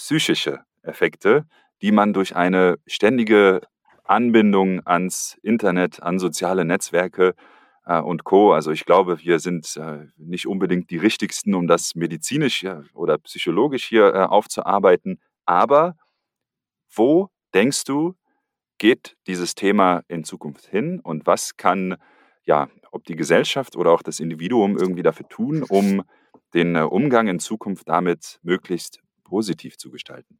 psychische Effekte, die man durch eine ständige Anbindung ans Internet, an soziale Netzwerke äh, und Co. Also ich glaube, wir sind äh, nicht unbedingt die richtigsten, um das medizinisch oder psychologisch hier äh, aufzuarbeiten. Aber wo denkst du, geht dieses Thema in Zukunft hin und was kann, ja, ob die Gesellschaft oder auch das Individuum irgendwie dafür tun, um den äh, Umgang in Zukunft damit möglichst positiv zu gestalten.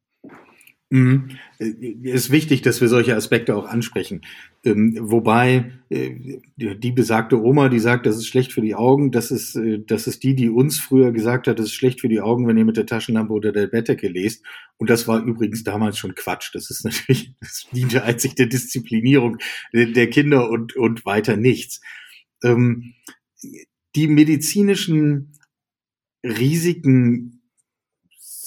Mhm. Äh, ist wichtig, dass wir solche Aspekte auch ansprechen. Ähm, wobei äh, die besagte Oma, die sagt, das ist schlecht für die Augen, das ist, äh, das ist die, die uns früher gesagt hat, das ist schlecht für die Augen, wenn ihr mit der Taschenlampe oder der Bettdecke lest. Und das war übrigens damals schon Quatsch. Das ist [laughs] natürlich, das diente einzig der Disziplinierung der Kinder und, und weiter nichts. Ähm, die medizinischen Risiken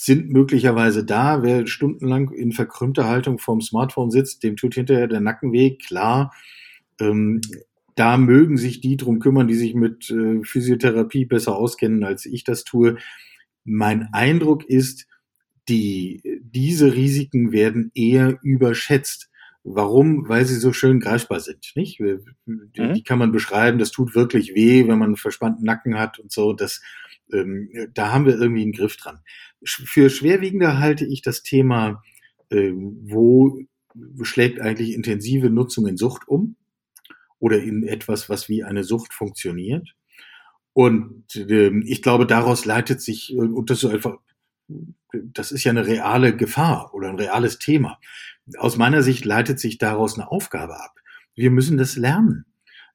sind möglicherweise da. Wer stundenlang in verkrümmter Haltung vorm Smartphone sitzt, dem tut hinterher der Nacken weh, klar. Ähm, da mögen sich die drum kümmern, die sich mit äh, Physiotherapie besser auskennen, als ich das tue. Mein Eindruck ist, die, diese Risiken werden eher überschätzt, Warum? Weil sie so schön greifbar sind, nicht? Die, mhm. die kann man beschreiben, das tut wirklich weh, wenn man einen verspannten Nacken hat und so. Das, ähm, da haben wir irgendwie einen Griff dran. Für schwerwiegender halte ich das Thema, äh, wo schlägt eigentlich intensive Nutzung in Sucht um oder in etwas, was wie eine Sucht funktioniert. Und äh, ich glaube, daraus leitet sich, und das ist einfach, das ist ja eine reale Gefahr oder ein reales Thema. Aus meiner Sicht leitet sich daraus eine Aufgabe ab. Wir müssen das lernen.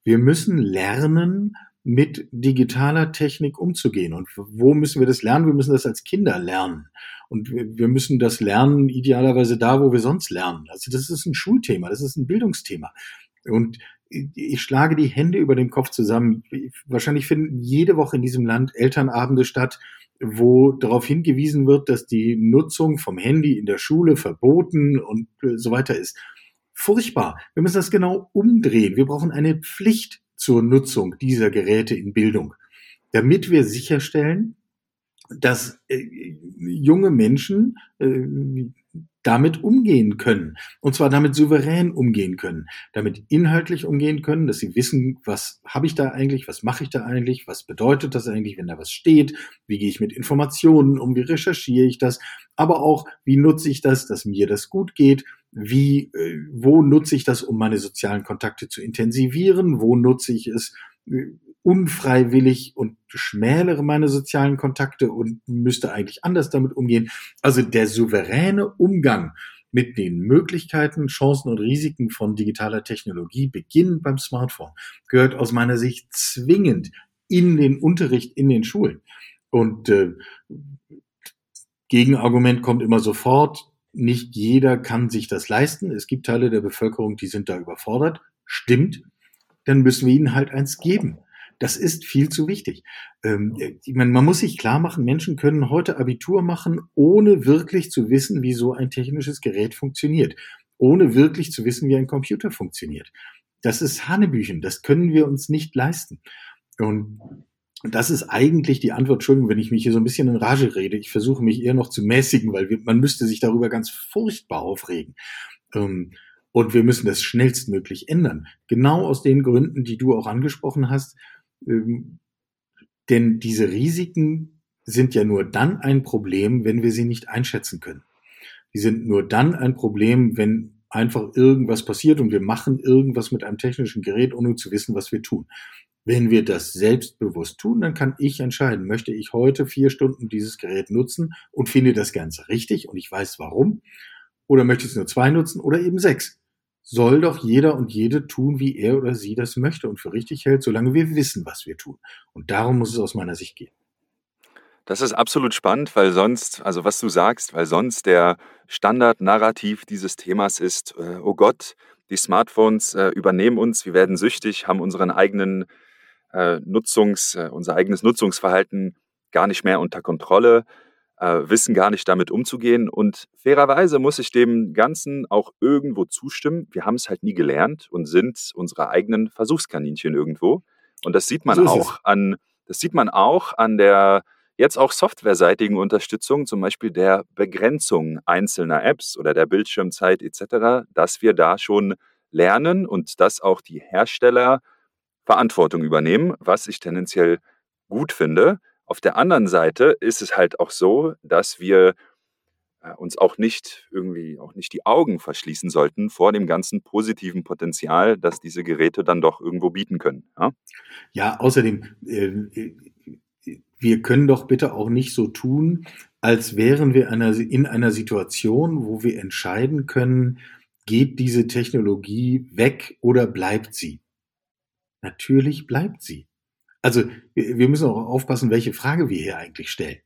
Wir müssen lernen, mit digitaler Technik umzugehen. Und wo müssen wir das lernen? Wir müssen das als Kinder lernen. Und wir müssen das lernen, idealerweise da, wo wir sonst lernen. Also das ist ein Schulthema, das ist ein Bildungsthema. Und ich schlage die Hände über den Kopf zusammen. Wahrscheinlich finden jede Woche in diesem Land Elternabende statt, wo darauf hingewiesen wird, dass die Nutzung vom Handy in der Schule verboten und so weiter ist. Furchtbar. Wir müssen das genau umdrehen. Wir brauchen eine Pflicht zur Nutzung dieser Geräte in Bildung, damit wir sicherstellen, dass äh, junge Menschen äh, damit umgehen können. Und zwar damit souverän umgehen können, damit inhaltlich umgehen können, dass sie wissen, was habe ich da eigentlich, was mache ich da eigentlich, was bedeutet das eigentlich, wenn da was steht, wie gehe ich mit Informationen um, wie recherchiere ich das, aber auch, wie nutze ich das, dass mir das gut geht, wie, äh, wo nutze ich das, um meine sozialen Kontakte zu intensivieren, wo nutze ich es, äh, unfreiwillig und schmälere meine sozialen Kontakte und müsste eigentlich anders damit umgehen. Also der souveräne Umgang mit den Möglichkeiten, Chancen und Risiken von digitaler Technologie beginnend beim Smartphone gehört aus meiner Sicht zwingend in den Unterricht in den Schulen. Und äh, Gegenargument kommt immer sofort, nicht jeder kann sich das leisten. Es gibt Teile der Bevölkerung, die sind da überfordert. Stimmt. Dann müssen wir ihnen halt eins geben. Das ist viel zu wichtig. Ähm, ich meine, man muss sich klar machen, Menschen können heute Abitur machen, ohne wirklich zu wissen, wie so ein technisches Gerät funktioniert. Ohne wirklich zu wissen, wie ein Computer funktioniert. Das ist Hanebüchen. Das können wir uns nicht leisten. Und das ist eigentlich die Antwort, Entschuldigung, wenn ich mich hier so ein bisschen in Rage rede. Ich versuche mich eher noch zu mäßigen, weil wir, man müsste sich darüber ganz furchtbar aufregen. Ähm, und wir müssen das schnellstmöglich ändern. Genau aus den Gründen, die du auch angesprochen hast. Ähm, denn diese Risiken sind ja nur dann ein Problem, wenn wir sie nicht einschätzen können. Die sind nur dann ein Problem, wenn einfach irgendwas passiert und wir machen irgendwas mit einem technischen Gerät, ohne zu wissen, was wir tun. Wenn wir das selbstbewusst tun, dann kann ich entscheiden, möchte ich heute vier Stunden dieses Gerät nutzen und finde das Ganze richtig und ich weiß warum, oder möchte ich es nur zwei nutzen oder eben sechs soll doch jeder und jede tun, wie er oder sie das möchte und für richtig hält, solange wir wissen, was wir tun. Und darum muss es aus meiner Sicht gehen. Das ist absolut spannend, weil sonst, also was du sagst, weil sonst der Standardnarrativ dieses Themas ist, äh, oh Gott, die Smartphones äh, übernehmen uns, wir werden süchtig, haben unseren eigenen äh, Nutzungs, äh, unser eigenes Nutzungsverhalten gar nicht mehr unter Kontrolle äh, wissen gar nicht damit umzugehen. Und fairerweise muss ich dem Ganzen auch irgendwo zustimmen. Wir haben es halt nie gelernt und sind unsere eigenen Versuchskaninchen irgendwo. Und das sieht man so auch an, das sieht man auch an der jetzt auch softwareseitigen Unterstützung, zum Beispiel der Begrenzung einzelner Apps oder der Bildschirmzeit etc., dass wir da schon lernen und dass auch die Hersteller Verantwortung übernehmen, was ich tendenziell gut finde. Auf der anderen Seite ist es halt auch so, dass wir äh, uns auch nicht irgendwie auch nicht die Augen verschließen sollten vor dem ganzen positiven Potenzial, das diese Geräte dann doch irgendwo bieten können. Ja, ja außerdem, äh, wir können doch bitte auch nicht so tun, als wären wir in einer Situation, wo wir entscheiden können, geht diese Technologie weg oder bleibt sie? Natürlich bleibt sie. Also wir müssen auch aufpassen, welche Frage wir hier eigentlich stellen.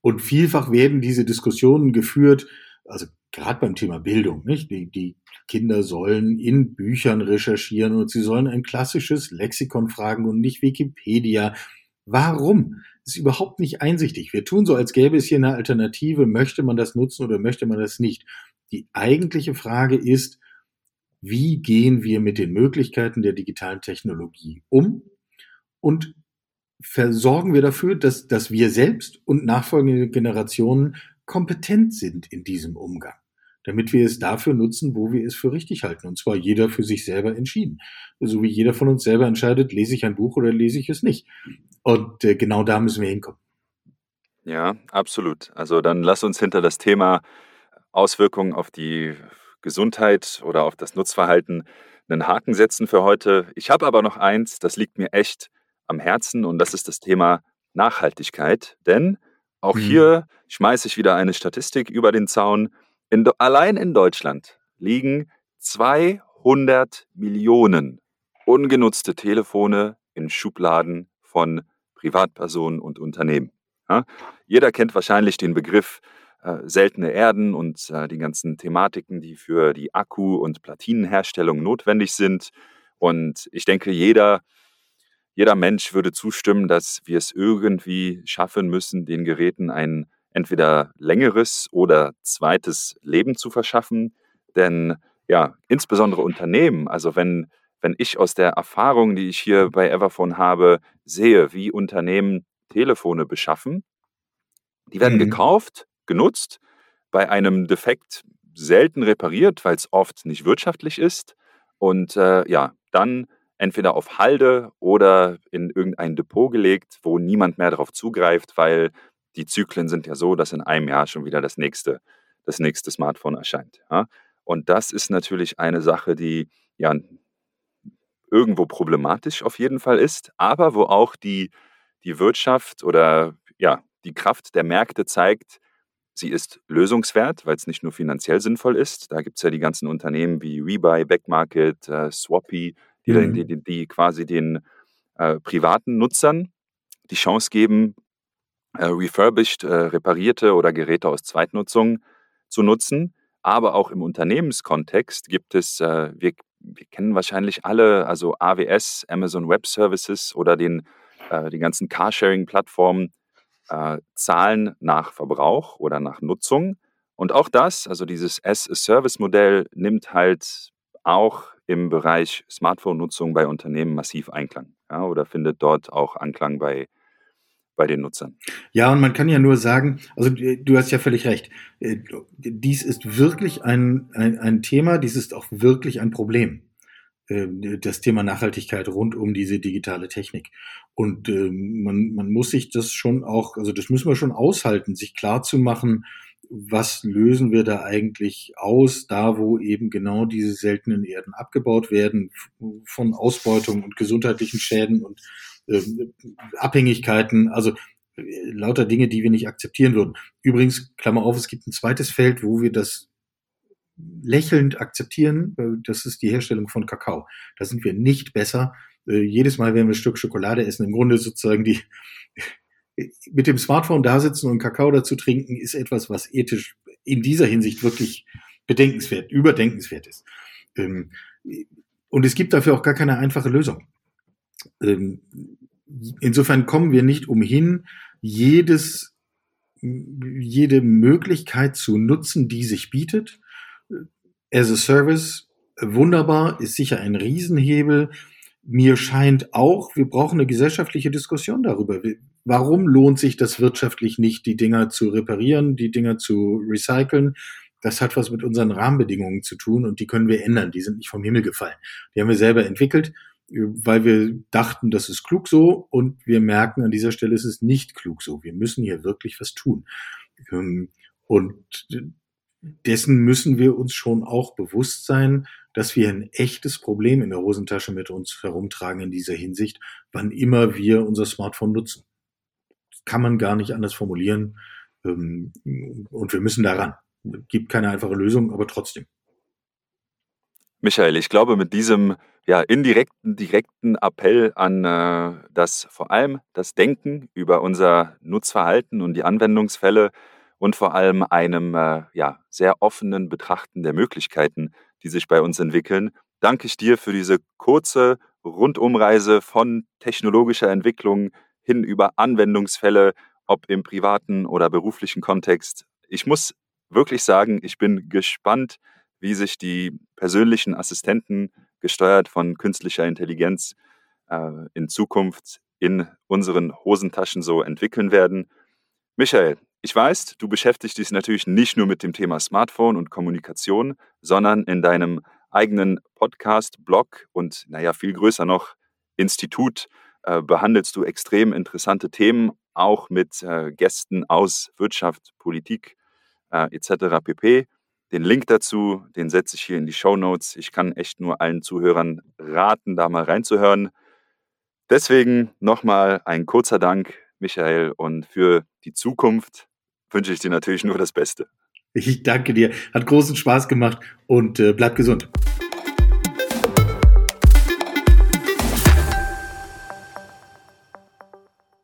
Und vielfach werden diese Diskussionen geführt, also gerade beim Thema Bildung, nicht? Die, die Kinder sollen in Büchern recherchieren und sie sollen ein klassisches Lexikon fragen und nicht Wikipedia. Warum? Ist überhaupt nicht einsichtig. Wir tun so, als gäbe es hier eine Alternative. Möchte man das nutzen oder möchte man das nicht? Die eigentliche Frage ist, wie gehen wir mit den Möglichkeiten der digitalen Technologie um? Und versorgen wir dafür, dass, dass wir selbst und nachfolgende Generationen kompetent sind in diesem Umgang. damit wir es dafür nutzen, wo wir es für richtig halten. Und zwar jeder für sich selber entschieden. So wie jeder von uns selber entscheidet, lese ich ein Buch oder lese ich es nicht. Und äh, genau da müssen wir hinkommen. Ja, absolut. Also dann lass uns hinter das Thema Auswirkungen auf die Gesundheit oder auf das Nutzverhalten einen Haken setzen für heute. Ich habe aber noch eins, das liegt mir echt am Herzen und das ist das Thema Nachhaltigkeit. Denn auch hm. hier schmeiße ich wieder eine Statistik über den Zaun. In, allein in Deutschland liegen 200 Millionen ungenutzte Telefone in Schubladen von Privatpersonen und Unternehmen. Ja? Jeder kennt wahrscheinlich den Begriff äh, seltene Erden und äh, die ganzen Thematiken, die für die Akku- und Platinenherstellung notwendig sind. Und ich denke, jeder, jeder Mensch würde zustimmen, dass wir es irgendwie schaffen müssen, den Geräten ein entweder längeres oder zweites Leben zu verschaffen. Denn ja, insbesondere Unternehmen, also wenn, wenn ich aus der Erfahrung, die ich hier bei Everphone habe, sehe, wie Unternehmen Telefone beschaffen. Die werden mhm. gekauft, genutzt, bei einem Defekt selten repariert, weil es oft nicht wirtschaftlich ist. Und äh, ja, dann entweder auf Halde oder in irgendein Depot gelegt, wo niemand mehr darauf zugreift, weil die Zyklen sind ja so, dass in einem Jahr schon wieder das nächste, das nächste Smartphone erscheint. Ja? Und das ist natürlich eine Sache, die ja irgendwo problematisch auf jeden Fall ist, aber wo auch die die Wirtschaft oder ja, die Kraft der Märkte zeigt, sie ist lösungswert, weil es nicht nur finanziell sinnvoll ist. Da gibt es ja die ganzen Unternehmen wie Rebuy, Backmarket, äh, Swappy, die, mhm. die, die, die, quasi den äh, privaten Nutzern die Chance geben, äh, refurbished, äh, reparierte oder Geräte aus Zweitnutzung zu nutzen. Aber auch im Unternehmenskontext gibt es, äh, wir, wir kennen wahrscheinlich alle, also AWS, Amazon Web Services oder den äh, die ganzen Carsharing-Plattformen äh, zahlen nach Verbrauch oder nach Nutzung. Und auch das, also dieses as-a-Service-Modell, nimmt halt auch im Bereich Smartphone-Nutzung bei Unternehmen massiv Einklang ja, oder findet dort auch Anklang bei, bei den Nutzern. Ja, und man kann ja nur sagen, also du hast ja völlig recht, äh, dies ist wirklich ein, ein, ein Thema, dies ist auch wirklich ein Problem. Ähm, das Thema Nachhaltigkeit rund um diese digitale Technik. Und äh, man, man muss sich das schon auch, also das müssen wir schon aushalten, sich klar zu machen, was lösen wir da eigentlich aus, da wo eben genau diese seltenen Erden abgebaut werden, von Ausbeutung und gesundheitlichen Schäden und äh, Abhängigkeiten, also äh, lauter Dinge, die wir nicht akzeptieren würden. Übrigens, Klammer auf, es gibt ein zweites Feld, wo wir das lächelnd akzeptieren. Das ist die Herstellung von Kakao. Da sind wir nicht besser. Äh, jedes Mal, wenn wir ein Stück Schokolade essen, im Grunde sozusagen die mit dem Smartphone da sitzen und Kakao dazu trinken, ist etwas, was ethisch in dieser Hinsicht wirklich bedenkenswert, überdenkenswert ist. Ähm, und es gibt dafür auch gar keine einfache Lösung. Ähm, insofern kommen wir nicht umhin, jedes, jede Möglichkeit zu nutzen, die sich bietet as a Service wunderbar, ist sicher ein Riesenhebel. Mir scheint auch, wir brauchen eine gesellschaftliche Diskussion darüber. Warum lohnt sich das wirtschaftlich nicht, die Dinger zu reparieren, die Dinger zu recyceln? Das hat was mit unseren Rahmenbedingungen zu tun und die können wir ändern. Die sind nicht vom Himmel gefallen. Die haben wir selber entwickelt, weil wir dachten, das ist klug so und wir merken, an dieser Stelle ist es nicht klug so. Wir müssen hier wirklich was tun. Ähm, und dessen müssen wir uns schon auch bewusst sein, dass wir ein echtes Problem in der Hosentasche mit uns herumtragen in dieser Hinsicht, wann immer wir unser Smartphone nutzen. Das kann man gar nicht anders formulieren. Ähm, und wir müssen daran. Gibt keine einfache Lösung, aber trotzdem. Michael, ich glaube, mit diesem ja, indirekten, direkten Appell an äh, das vor allem das Denken über unser Nutzverhalten und die Anwendungsfälle und vor allem einem äh, ja, sehr offenen Betrachten der Möglichkeiten, die sich bei uns entwickeln, danke ich dir für diese kurze Rundumreise von technologischer Entwicklung hin über Anwendungsfälle, ob im privaten oder beruflichen Kontext. Ich muss wirklich sagen, ich bin gespannt, wie sich die persönlichen Assistenten, gesteuert von künstlicher Intelligenz, äh, in Zukunft in unseren Hosentaschen so entwickeln werden. Michael, Ich weiß, du beschäftigst dich natürlich nicht nur mit dem Thema Smartphone und Kommunikation, sondern in deinem eigenen Podcast, Blog und naja, viel größer noch, Institut äh, behandelst du extrem interessante Themen, auch mit äh, Gästen aus Wirtschaft, Politik äh, etc. pp. Den Link dazu, den setze ich hier in die Show Notes. Ich kann echt nur allen Zuhörern raten, da mal reinzuhören. Deswegen nochmal ein kurzer Dank, Michael, und für die Zukunft wünsche ich dir natürlich nur das Beste. Ich danke dir. Hat großen Spaß gemacht und äh, bleib gesund.